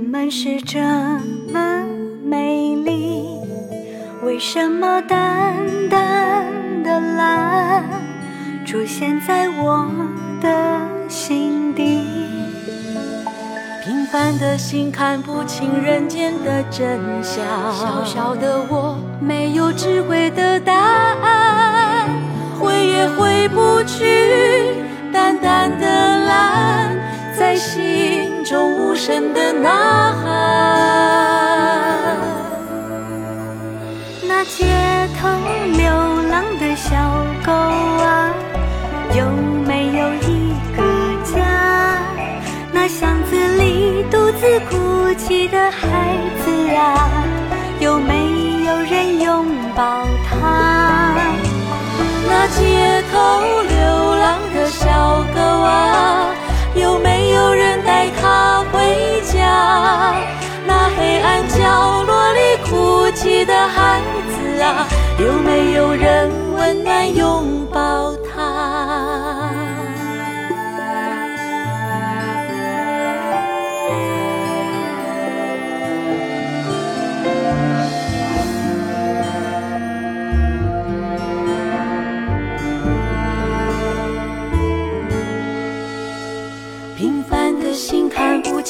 们是这么美丽，为什么淡淡的蓝出现在我的心底？平凡的心看不清人间的真相，小小的我没有智慧的答案，回也回不去。淡淡的蓝，在心中无声的呐喊。那街头流浪的小狗啊，有没有一个家？那巷子里独自哭泣的孩子啊，有没有人拥抱他？那街头啊？那黑暗角落里哭泣的孩子啊，有没有人温暖拥抱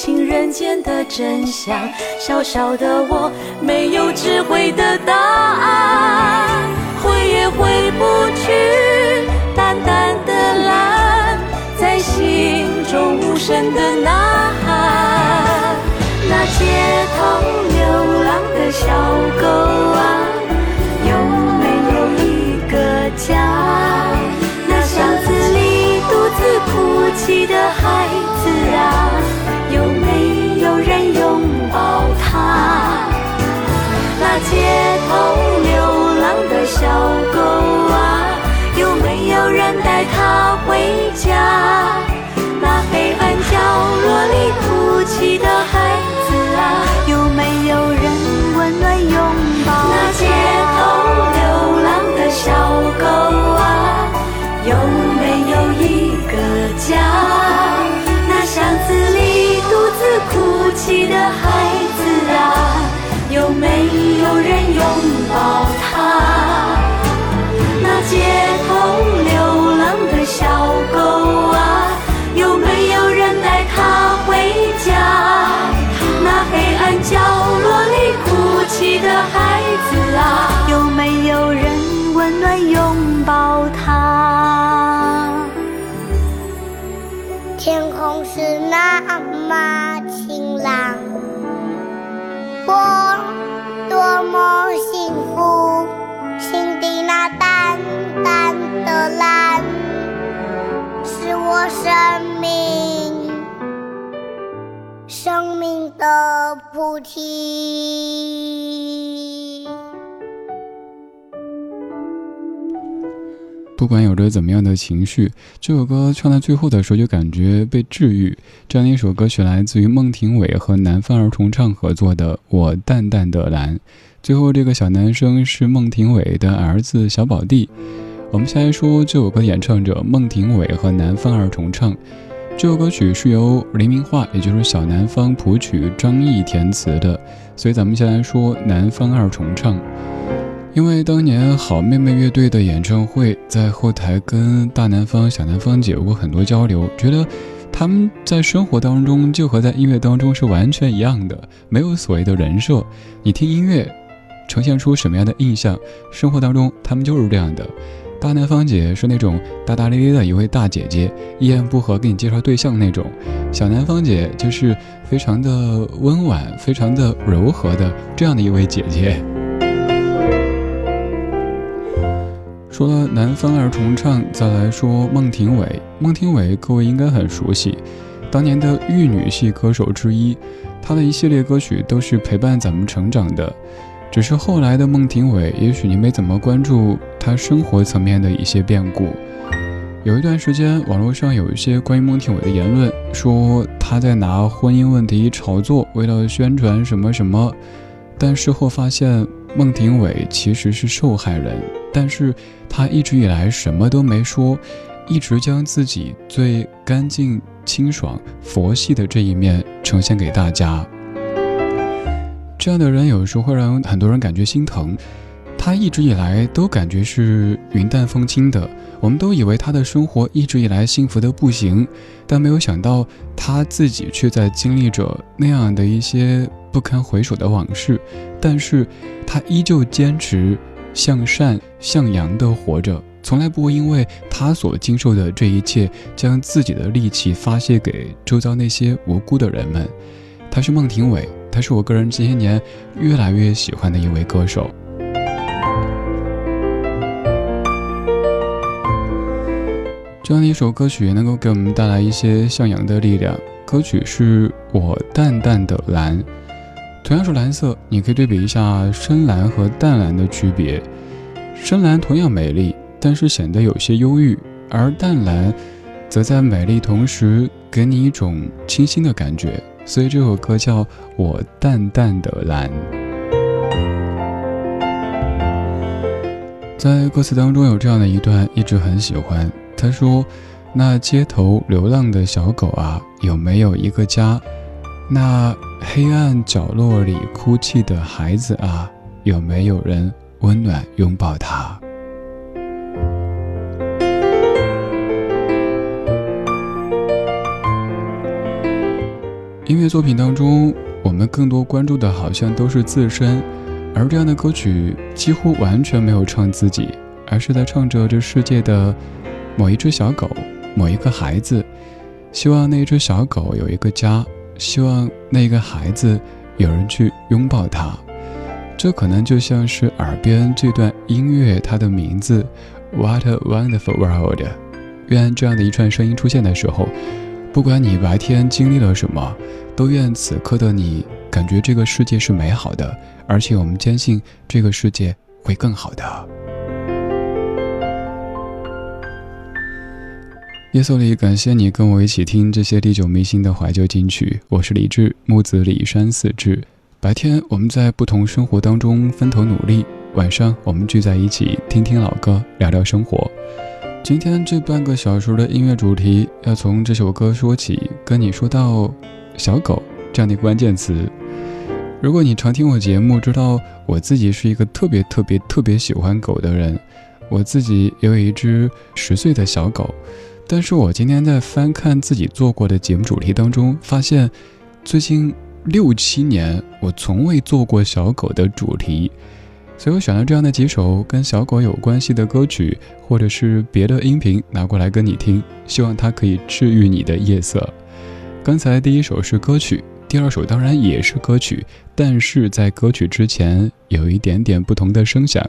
清人间的真相，小小的我没有智慧的答案，回也回不去。淡淡的蓝，在心中无声的呐喊。那街头流浪的小狗啊，有没有一个家？那巷子里独自哭泣的孩子啊。哦流浪的小狗啊，有没有人带它回家？那黑暗角落里菩提。不管有着怎么样的情绪，这首歌唱到最后的时候就感觉被治愈。这样的一首歌曲来自于孟庭苇和南方儿童唱合作的《我淡淡的蓝》，最后这个小男生是孟庭苇的儿子小宝弟。我们先来说这首歌演唱者孟庭苇和南方儿童唱，这首歌曲是由黎明化，也就是小南方谱曲，张毅填词的。所以咱们先来说南方二重唱。因为当年好妹妹乐队的演唱会，在后台跟大南方、小南方姐有过很多交流，觉得他们在生活当中就和在音乐当中是完全一样的，没有所谓的人设。你听音乐，呈现出什么样的印象，生活当中他们就是这样的。大南方姐是那种大大咧咧的一位大姐姐，一言不合给你介绍对象那种；小南方姐就是非常的温婉、非常的柔和的这样的一位姐姐。说了南方二重唱，再来说孟庭苇。孟庭苇各位应该很熟悉，当年的玉女系歌手之一，她的一系列歌曲都是陪伴咱们成长的。只是后来的孟庭苇，也许你没怎么关注她生活层面的一些变故。有一段时间，网络上有一些关于孟庭苇的言论，说她在拿婚姻问题炒作，为了宣传什么什么。但事后发现，孟庭苇其实是受害人，但是她一直以来什么都没说，一直将自己最干净、清爽、佛系的这一面呈现给大家。这样的人有时候会让很多人感觉心疼。他一直以来都感觉是云淡风轻的，我们都以为他的生活一直以来幸福的不行，但没有想到他自己却在经历着那样的一些不堪回首的往事。但是，他依旧坚持向善向阳的活着，从来不会因为他所经受的这一切，将自己的戾气发泄给周遭那些无辜的人们。他是孟庭苇。他是我个人这些年越来越喜欢的一位歌手。这样的一首歌曲能够给我们带来一些向阳的力量。歌曲是我淡淡的蓝，同样是蓝色，你可以对比一下深蓝和淡蓝的区别。深蓝同样美丽，但是显得有些忧郁；而淡蓝，则在美丽同时给你一种清新的感觉。所以这首歌叫我淡淡的蓝，在歌词当中有这样的一段，一直很喜欢。他说：“那街头流浪的小狗啊，有没有一个家？那黑暗角落里哭泣的孩子啊，有没有人温暖拥抱他？”音乐作品当中，我们更多关注的好像都是自身，而这样的歌曲几乎完全没有唱自己，而是在唱着这世界的某一只小狗、某一个孩子，希望那只小狗有一个家，希望那个孩子有人去拥抱它。这可能就像是耳边这段音乐，它的名字 “What a Wonderful World”。愿这样的一串声音出现的时候。不管你白天经历了什么，都愿此刻的你感觉这个世界是美好的，而且我们坚信这个世界会更好的。夜色里，感谢你跟我一起听这些历久弥新的怀旧金曲。我是李志，木子李山四志。白天我们在不同生活当中分头努力，晚上我们聚在一起听听老歌，聊聊生活。今天这半个小时的音乐主题要从这首歌说起，跟你说到小狗这样的关键词。如果你常听我节目，知道我自己是一个特别特别特别喜欢狗的人。我自己也有一只十岁的小狗，但是我今天在翻看自己做过的节目主题当中，发现最近六七年我从未做过小狗的主题。所以我选了这样的几首跟小狗有关系的歌曲，或者是别的音频拿过来跟你听，希望它可以治愈你的夜色。刚才第一首是歌曲，第二首当然也是歌曲，但是在歌曲之前有一点点不同的声响。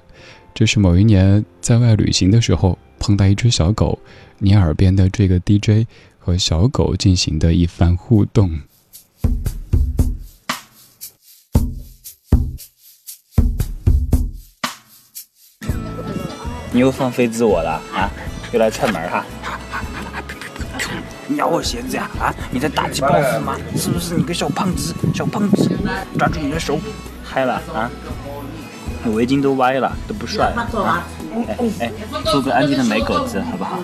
这是某一年在外旅行的时候碰到一只小狗，你耳边的这个 DJ 和小狗进行的一番互动。你又放飞自我了啊！又来串门哈！你咬我鞋子呀！啊！你在打击报复吗？是不是你个小胖子？小胖子，抓住你的手！嗨了啊！你围巾都歪了，都不帅了啊！哎哎，做个安静的美狗子好不好？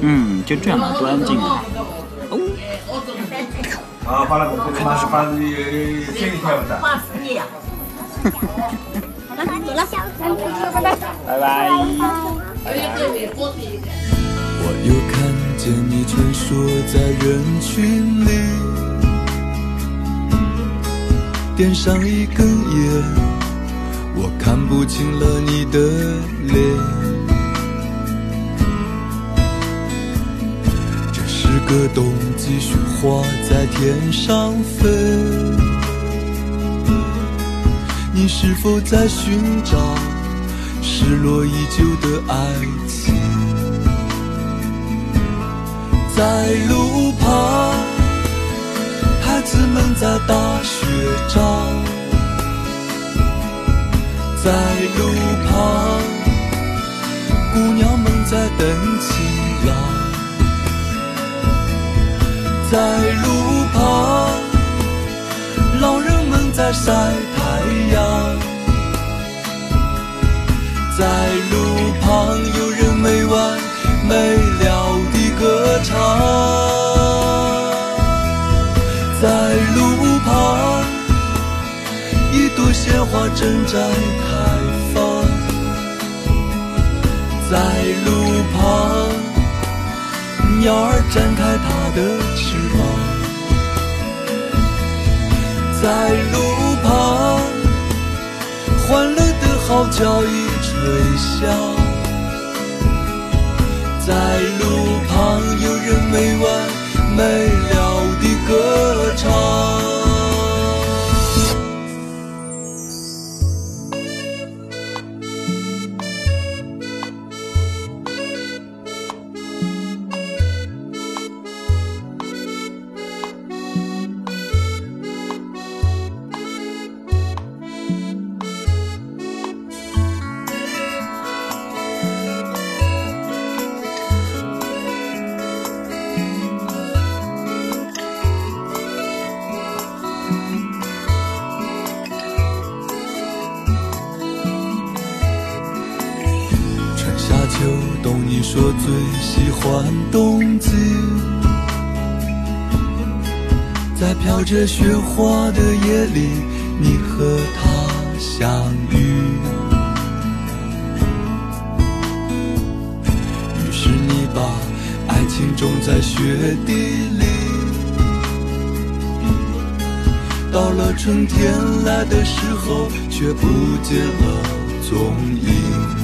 嗯，就这样吧，多安静啊！啊，发了，看到是发的这一条的。发死你！拜拜。我又看见你穿梭在人群里，点上一根烟，我看不清了你的脸。这是个冬季，雪花在天上飞，你是否在寻找？失落已久的爱情？在路旁，孩子们在打雪仗；在路旁，姑娘们在等情郎。在路旁，老人们在晒太阳。在路旁，有人没完没了地歌唱。在路旁，一朵鲜花正在开放。在路旁。鸟儿展开它的翅膀，在路旁，欢乐的号角已微笑。在路旁，有人没完没了我最喜欢冬季，在飘着雪花的夜里，你和他相遇。于是你把爱情种在雪地里，到了春天来的时候，却不见了踪影。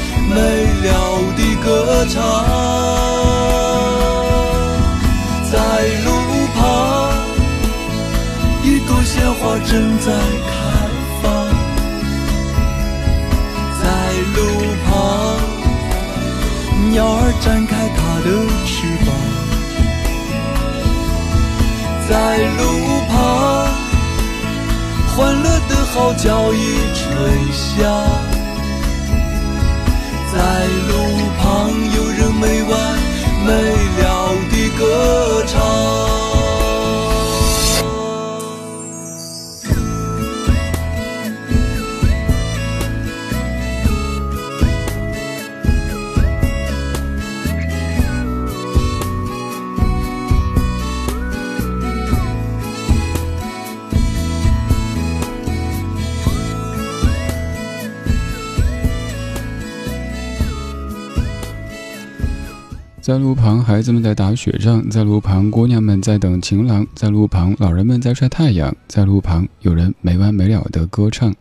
没了的歌唱，在路旁，一朵鲜花正在开放。在路旁，鸟儿展开它的翅膀。在路旁，欢乐的号角已吹响。在路旁，孩子们在打雪仗；在路旁，姑娘们在等情郎；在路旁，老人们在晒太阳；在路旁，有人没完没了的歌唱。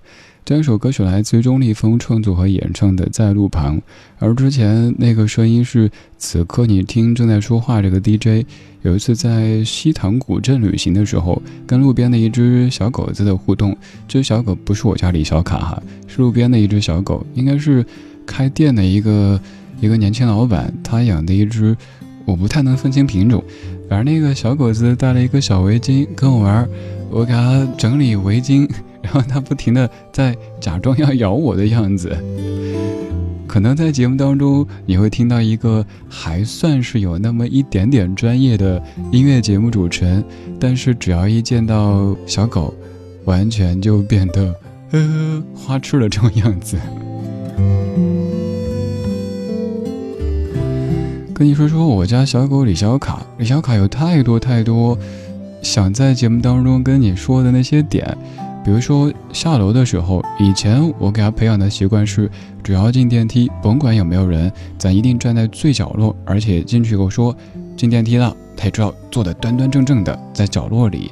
这一首歌曲来自于钟立风创作和演唱的《在路旁》，而之前那个声音是此刻你听正在说话这个 DJ。有一次在西塘古镇旅行的时候，跟路边的一只小狗子的互动。这只小狗不是我家里小卡哈，是路边的一只小狗，应该是开店的一个。一个年轻老板，他养的一只，我不太能分清品种。反正那个小狗子戴了一个小围巾跟我玩，我给它整理围巾，然后它不停的在假装要咬我的样子。可能在节目当中你会听到一个还算是有那么一点点专业的音乐节目主持人，但是只要一见到小狗，完全就变得呃花痴的这种样子。跟你说说我家小狗李小卡。李小卡有太多太多想在节目当中跟你说的那些点，比如说下楼的时候，以前我给他培养的习惯是，只要进电梯，甭管有没有人，咱一定站在最角落，而且进去以后说进电梯了，他也知道坐的端端正正的在角落里。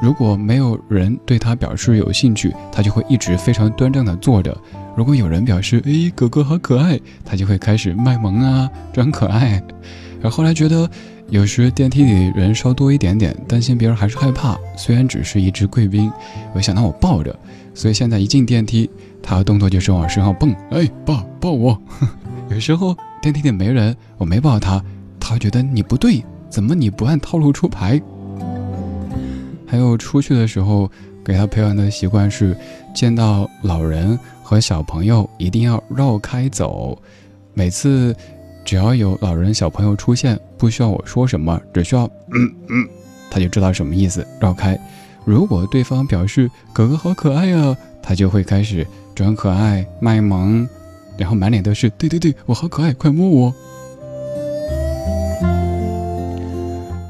如果没有人对他表示有兴趣，他就会一直非常端正的坐着。如果有人表示，哎，狗狗好可爱，他就会开始卖萌啊，装可爱。而后来觉得，有时电梯里人稍多一点点，担心别人还是害怕。虽然只是一只贵宾，我想让我抱着，所以现在一进电梯，他的动作就是往身上蹦，哎，抱抱我。有时候电梯里没人，我没抱他，他觉得你不对，怎么你不按套路出牌？还有出去的时候，给他培养的习惯是，见到老人和小朋友一定要绕开走。每次只要有老人小朋友出现，不需要我说什么，只需要嗯嗯，他就知道什么意思，绕开。如果对方表示哥哥好可爱呀，他就会开始装可爱卖萌，然后满脸都是对对对，我好可爱，快摸我。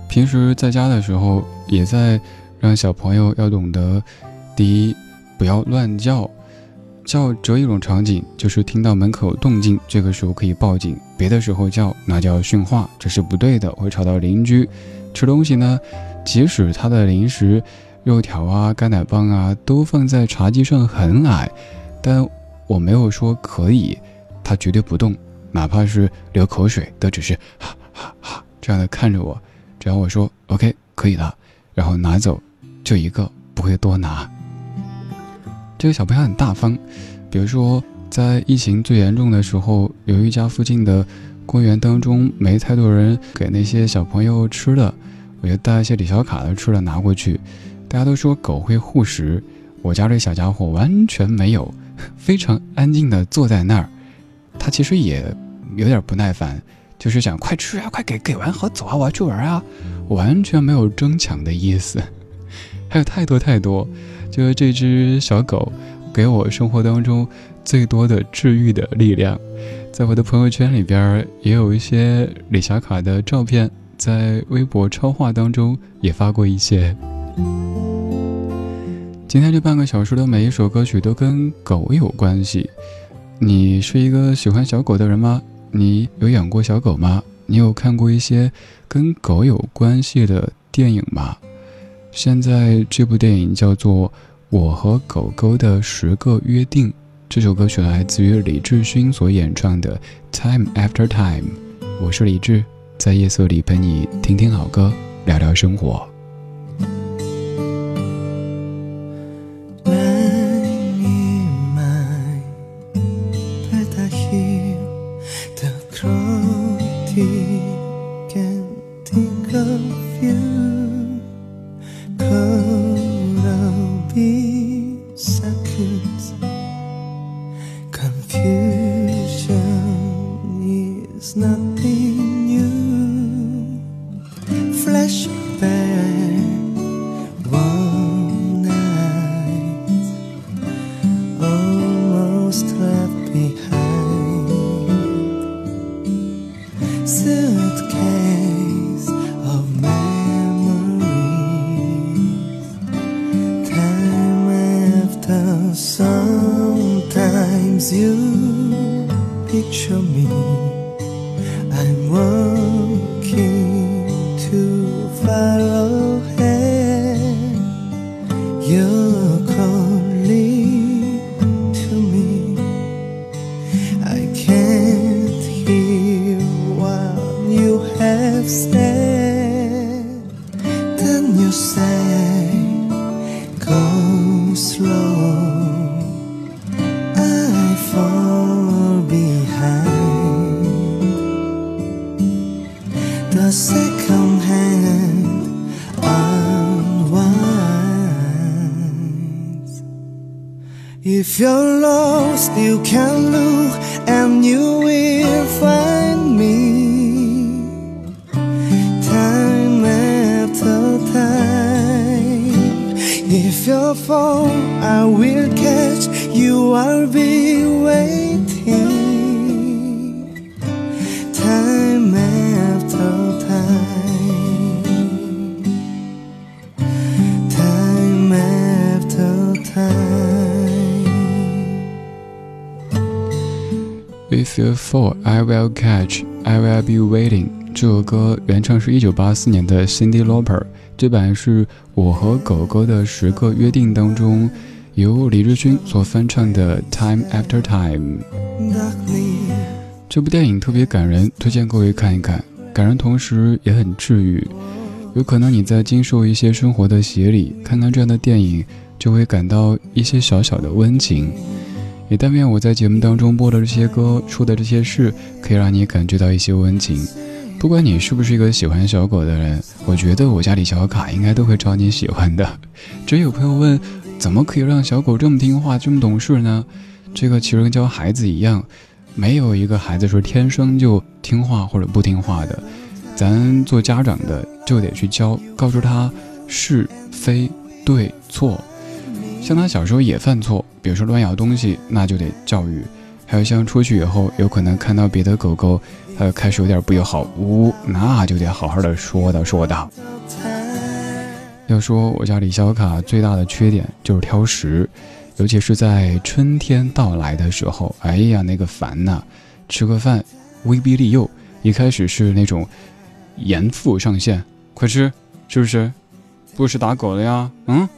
平时在家的时候，也在。让小朋友要懂得，第一，不要乱叫，叫只有一种场景，就是听到门口动静，这个时候可以报警。别的时候叫，那叫训话，这是不对的，会吵到邻居。吃东西呢，即使他的零食、肉条啊、干奶棒啊都放在茶几上很矮，但我没有说可以，他绝对不动，哪怕是流口水，都只是哈哈哈这样的看着我。只要我说 OK 可以了，然后拿走。就一个不会多拿。这个小朋友很大方，比如说在疫情最严重的时候，有一家附近的公园当中没太多人给那些小朋友吃的，我就带一些李小卡的吃的拿过去。大家都说狗会护食，我家这小家伙完全没有，非常安静的坐在那儿。他其实也有点不耐烦，就是想快吃啊，快给给完好走啊，我要去玩啊，完全没有争抢的意思。还有太多太多，就是这只小狗，给我生活当中最多的治愈的力量。在我的朋友圈里边也有一些李小卡的照片，在微博超话当中也发过一些。今天这半个小时的每一首歌曲都跟狗有关系。你是一个喜欢小狗的人吗？你有养过小狗吗？你有看过一些跟狗有关系的电影吗？现在这部电影叫做《我和狗狗的十个约定》，这首歌曲来自于李志勋所演唱的《Time After Time》。我是李志，在夜色里陪你听听好歌，聊聊生活。go slow I fall behind The second hand unwinds If you're lost you can look and you will fall, I will catch you. I'll be waiting time after time, time after time. With your fall, I will catch. I will be waiting. 这首歌原唱是一九八四年的 Cindy Lauper。这版是我和狗狗的十个约定当中，由李志勋所翻唱的 Time After Time。这部电影特别感人，推荐各位看一看。感人同时也很治愈。有可能你在经受一些生活的洗礼，看看这样的电影，就会感到一些小小的温情。也但愿我在节目当中播的这些歌，说的这些事，可以让你感觉到一些温情。不管你是不是一个喜欢小狗的人，我觉得我家里小卡应该都会招你喜欢的。只有朋友问，怎么可以让小狗这么听话、这么懂事呢？这个其实跟教孩子一样，没有一个孩子说天生就听话或者不听话的。咱做家长的就得去教，告诉他是非对错。像他小时候也犯错，比如说乱咬东西，那就得教育；还有像出去以后有可能看到别的狗狗，呃，开始有点不友好，呜，那就得好好的说道说道。要说我家李小卡最大的缺点就是挑食，尤其是在春天到来的时候，哎呀，那个烦呐！吃个饭，威逼利诱，一开始是那种严父上线，快吃，是不是？不是打狗了呀？嗯。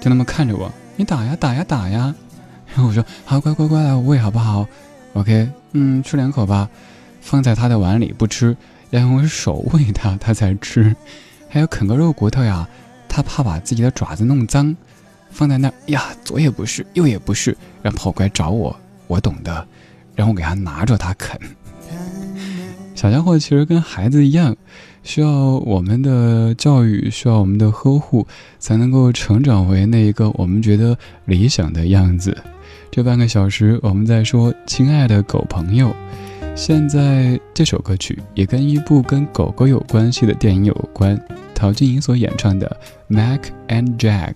就那么看着我，你打呀打呀打呀，然后 我说好乖乖乖来我喂好不好？OK，嗯，吃两口吧，放在他的碗里不吃，要用手喂他，他才吃。还有啃个肉骨头呀，他怕把自己的爪子弄脏，放在那儿呀，左也不是，右也不是，然后跑过来找我，我懂的，然后给他拿着他啃。小家伙其实跟孩子一样。需要我们的教育，需要我们的呵护，才能够成长为那一个我们觉得理想的样子。这半个小时，我们在说“亲爱的狗朋友”。现在这首歌曲也跟一部跟狗狗有关系的电影有关，陶晶莹所演唱的《Mac and Jack》。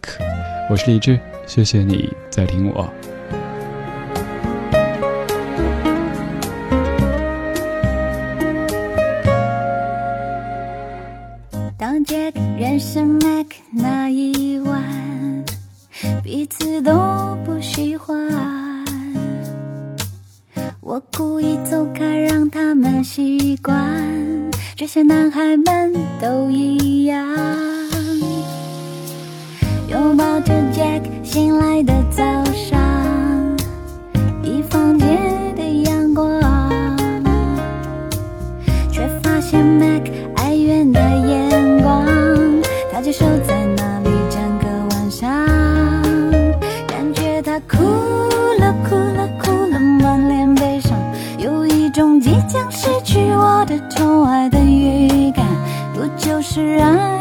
我是李志，谢谢你在听我。故意走开，让他们习惯。这些男孩们都一样，拥抱着 Jack 醒来的早上，一房间的阳光，却发现 Mac 哀怨的眼光。他就守在将失去我的宠爱的预感。不就是爱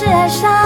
是爱上。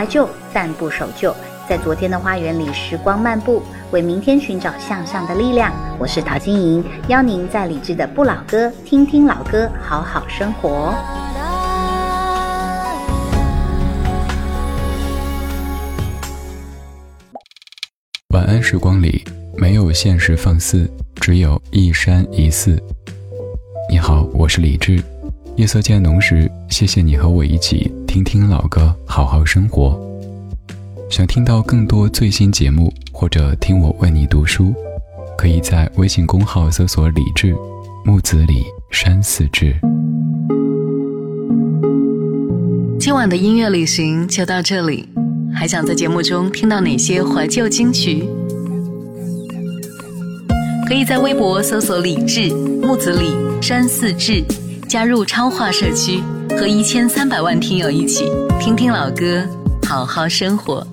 怀旧，但不守旧，在昨天的花园里时光漫步，为明天寻找向上的力量。我是陶晶莹，邀您在理智的不老歌听听老歌，好好生活。晚安时光里没有现实放肆，只有一山一寺。你好，我是李志。夜色渐浓时，谢谢你和我一起听听老歌，好好生活。想听到更多最新节目，或者听我为你读书，可以在微信公号搜索“李志木子李山寺志”。今晚的音乐旅行就到这里。还想在节目中听到哪些怀旧金曲？可以在微博搜索“李志木子李山寺志”，加入超话社区，和一千三百万听友一起听听老歌，好好生活。